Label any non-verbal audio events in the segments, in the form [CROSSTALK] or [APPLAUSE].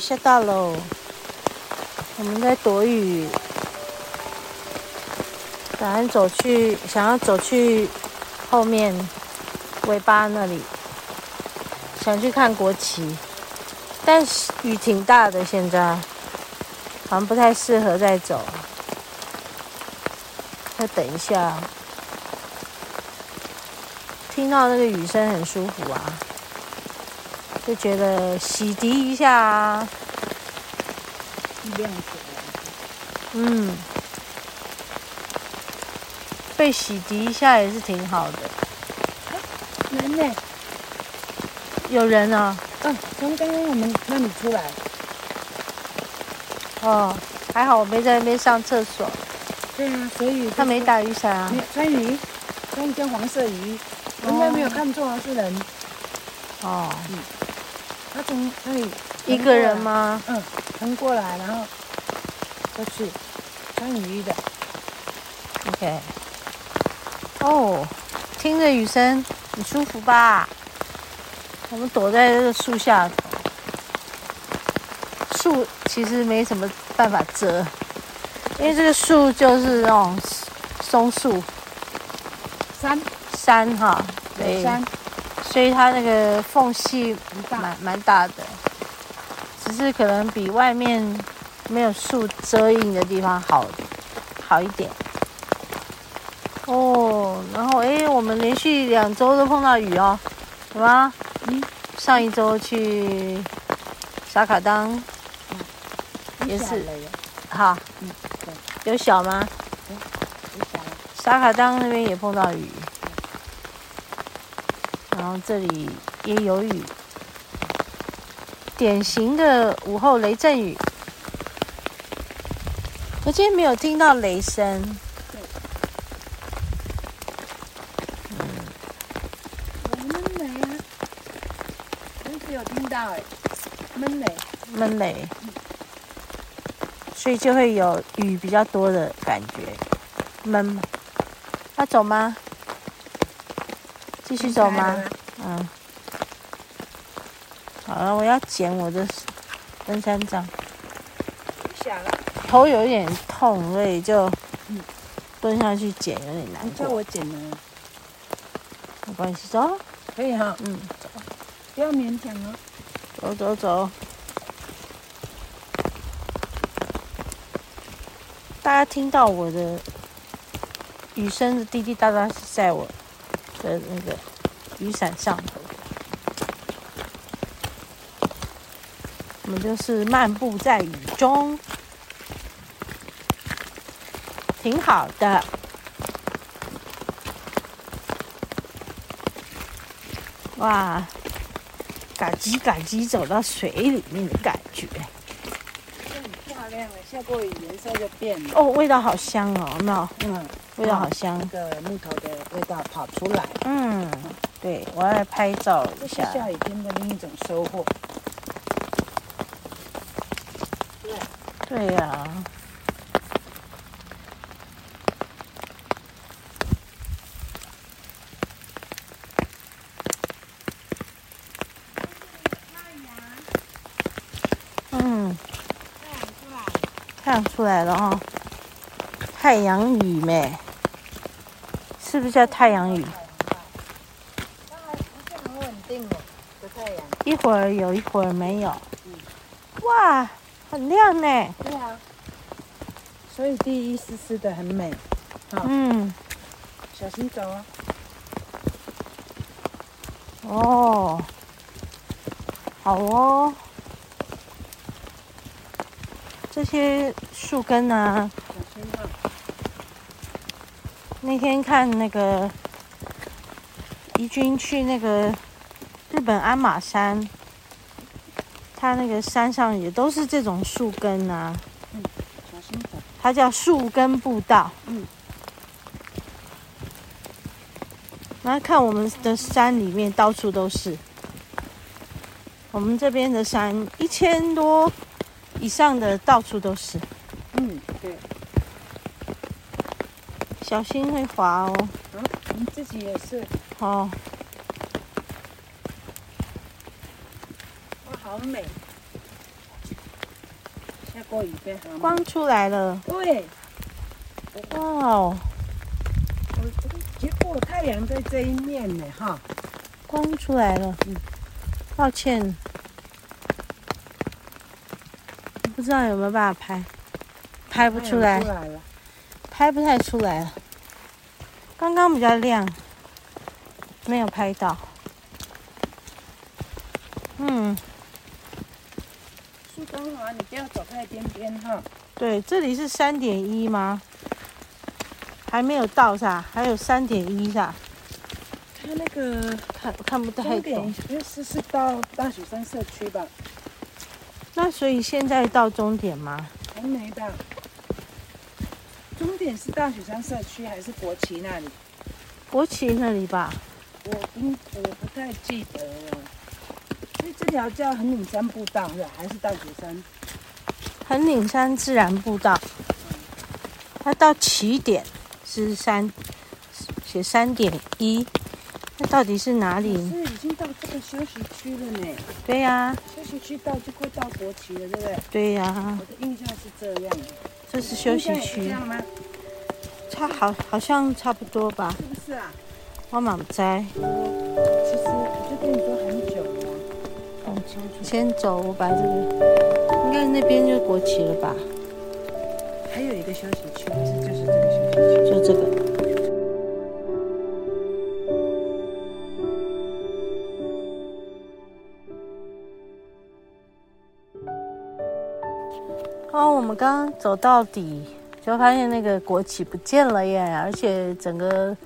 下大喽，我们在躲雨。打算走去，想要走去后面尾巴那里，想去看国旗，但是雨挺大的，现在。好像不太适合再走。再等一下，听到那个雨声很舒服啊，就觉得洗涤一下啊，亮起来。嗯。被洗涤一下也是挺好的。人呢？有人啊？嗯，从刚刚我们那里出来。哦，还好我没在那边上厕所。对啊，所以他没打雨伞啊。穿雨，穿一件黄色雨衣，应该没有看错是人。哦。嗯。他从那里一个人吗？嗯，横过来，然后就去穿雨衣的。OK。哦，听着雨声很舒服吧？我们躲在这个树下，树其实没什么办法遮，因为这个树就是那种松树，山山哈，对，山，所以它那个缝隙蛮蛮大的，只是可能比外面没有树遮荫的地方好好一点。哦，然后哎，我们连续两周都碰到雨哦，什么？嗯，上一周去沙卡当，嗯、也是，哈，嗯，有小吗？嗯、有小。沙卡当那边也碰到雨，然后这里也有雨，典型的午后雷阵雨。我今天没有听到雷声。闷雷，闷雷，所以就会有雨比较多的感觉，闷。要走吗？继续走吗？嗯。好了，我要捡我的登山杖。想了。头有一点痛，所以就蹲下去捡，有点难。你叫我捡呢？没关系，走。可以哈。嗯，走。不要勉强哦。走走走，大家听到我的雨声的滴滴答答是在我的那个雨伞上头。我们就是漫步在雨中，挺好的。哇！嘎叽嘎叽走到水里面的感觉，下过雨颜色就变了。哦，味道好香哦，有没有？嗯，味道好香。那个木头的味道跑出来。嗯，对，我要来拍照一下。这是下雨天的另一种收获。对。对呀。看出来了哈，太阳雨没？是不是叫太阳雨？一会儿有一会儿没有。哇，很亮呢。对啊，所以第一丝丝的很美。嗯，小心走啊。哦，好哦。这些树根啊，那天看那个怡君去那个日本鞍马山，他那个山上也都是这种树根啊。嗯，小心。它叫树根步道。嗯。然后看我们的山里面到处都是，我们这边的山一千多。以上的到处都是，嗯，对，小心会滑哦。嗯，你自己也是。哦。哇，好美。光出来了。对。哇哦！结果太阳在这一面呢，哈。光出来了。嗯。抱歉，不知道有没有办法拍，拍不出来。拍不太出来了。刚刚比较亮，没有拍到。嗯。树灯好，你不要走太边边哈。对，这里是三点一吗？还没有到是吧？还有三点一是吧？他那个看看不太懂。因为是是到大雪山社区吧？那所以现在到终点吗？还没到。终点是大雪山社区还是国旗那里？国旗那里吧。我应我不太记得了。所以这条叫横岭山步道是吧？还是大雪山？横岭山自然步道。它到起点是三，写三点一。那到底是哪里？是已经到这个休息区了呢。对呀、啊。休息区到就快到国旗了，对不对？对呀、啊。我的印象是这样的。这是休息区，这样吗？差好好像差不多吧？是不是啊？我满在。其实我就跟你说很久了。很清楚。先走，我把这个，应该那边就国旗了吧？还有一个休息区，是就是这个休息区，就这个。们刚刚走到底，就发现那个国旗不见了耶，而且整个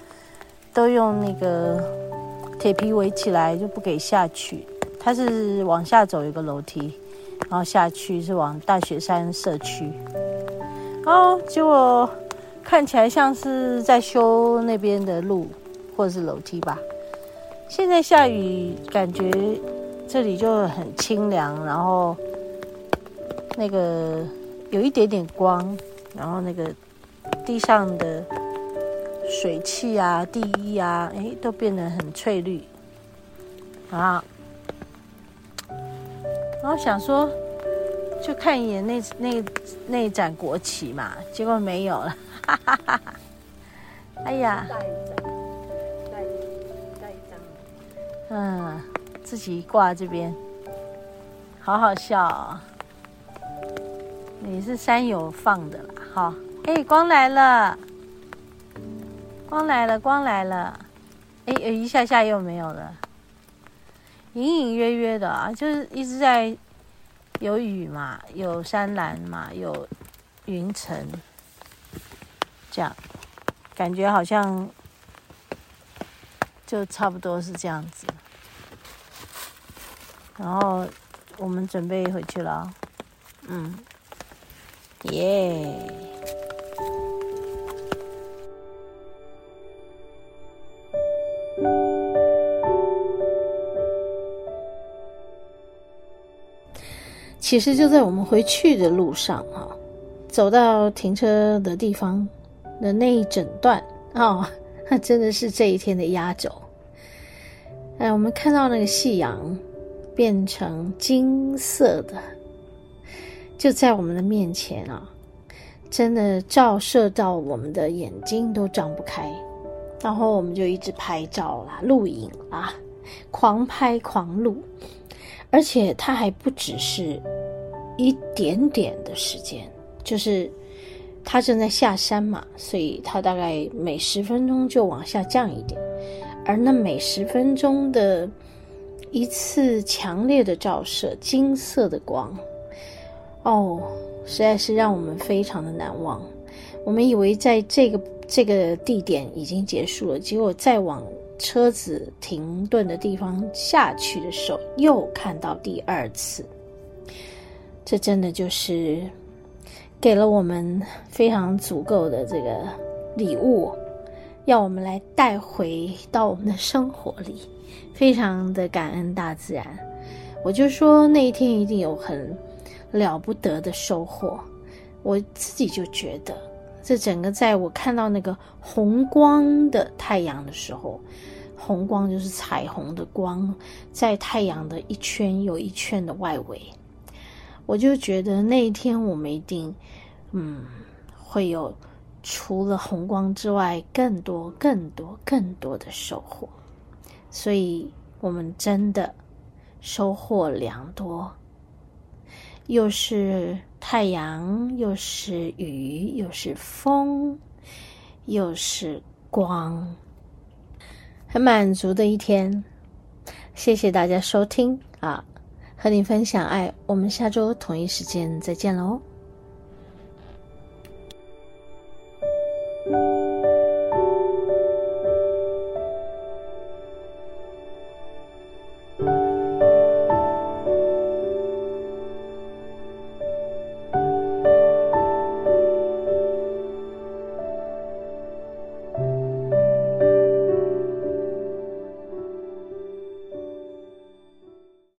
都用那个铁皮围起来，就不给下去。它是往下走一个楼梯，然后下去是往大雪山社区。哦，结果看起来像是在修那边的路或者是楼梯吧。现在下雨，感觉这里就很清凉，然后。那个有一点点光，然后那个地上的水汽啊、地衣啊，哎，都变得很翠绿啊。然后想说，就看一眼那那那一盏国旗嘛，结果没有了，哈哈哈！哎呀，带一张，带带一张，嗯，自己挂这边，好好笑哦。你是山友放的啦，哈！哎，光来了，光来了，光来了！哎，一下下又没有了，隐隐约约的啊，就是一直在有雨嘛，有山岚嘛，有云层，这样感觉好像就差不多是这样子。然后我们准备回去了，嗯。耶！其实就在我们回去的路上哈，走到停车的地方的那一整段哦，那 [LAUGHS] 真的是这一天的压轴。哎，我们看到那个夕阳变成金色的。就在我们的面前啊，真的照射到我们的眼睛都张不开，然后我们就一直拍照啦、录影啦，狂拍狂录，而且它还不只是一点点的时间，就是它正在下山嘛，所以它大概每十分钟就往下降一点，而那每十分钟的一次强烈的照射，金色的光。哦，实在是让我们非常的难忘。我们以为在这个这个地点已经结束了，结果再往车子停顿的地方下去的时候，又看到第二次。这真的就是给了我们非常足够的这个礼物，要我们来带回到我们的生活里，非常的感恩大自然。我就说那一天一定有很。了不得的收获，我自己就觉得，这整个在我看到那个红光的太阳的时候，红光就是彩虹的光，在太阳的一圈又一圈的外围，我就觉得那一天我们一定，嗯，会有除了红光之外，更多、更多、更多的收获。所以，我们真的收获良多，又是太阳，又是雨，又是风，又是光，很满足的一天。谢谢大家收听啊！和你分享爱，我们下周同一时间再见喽。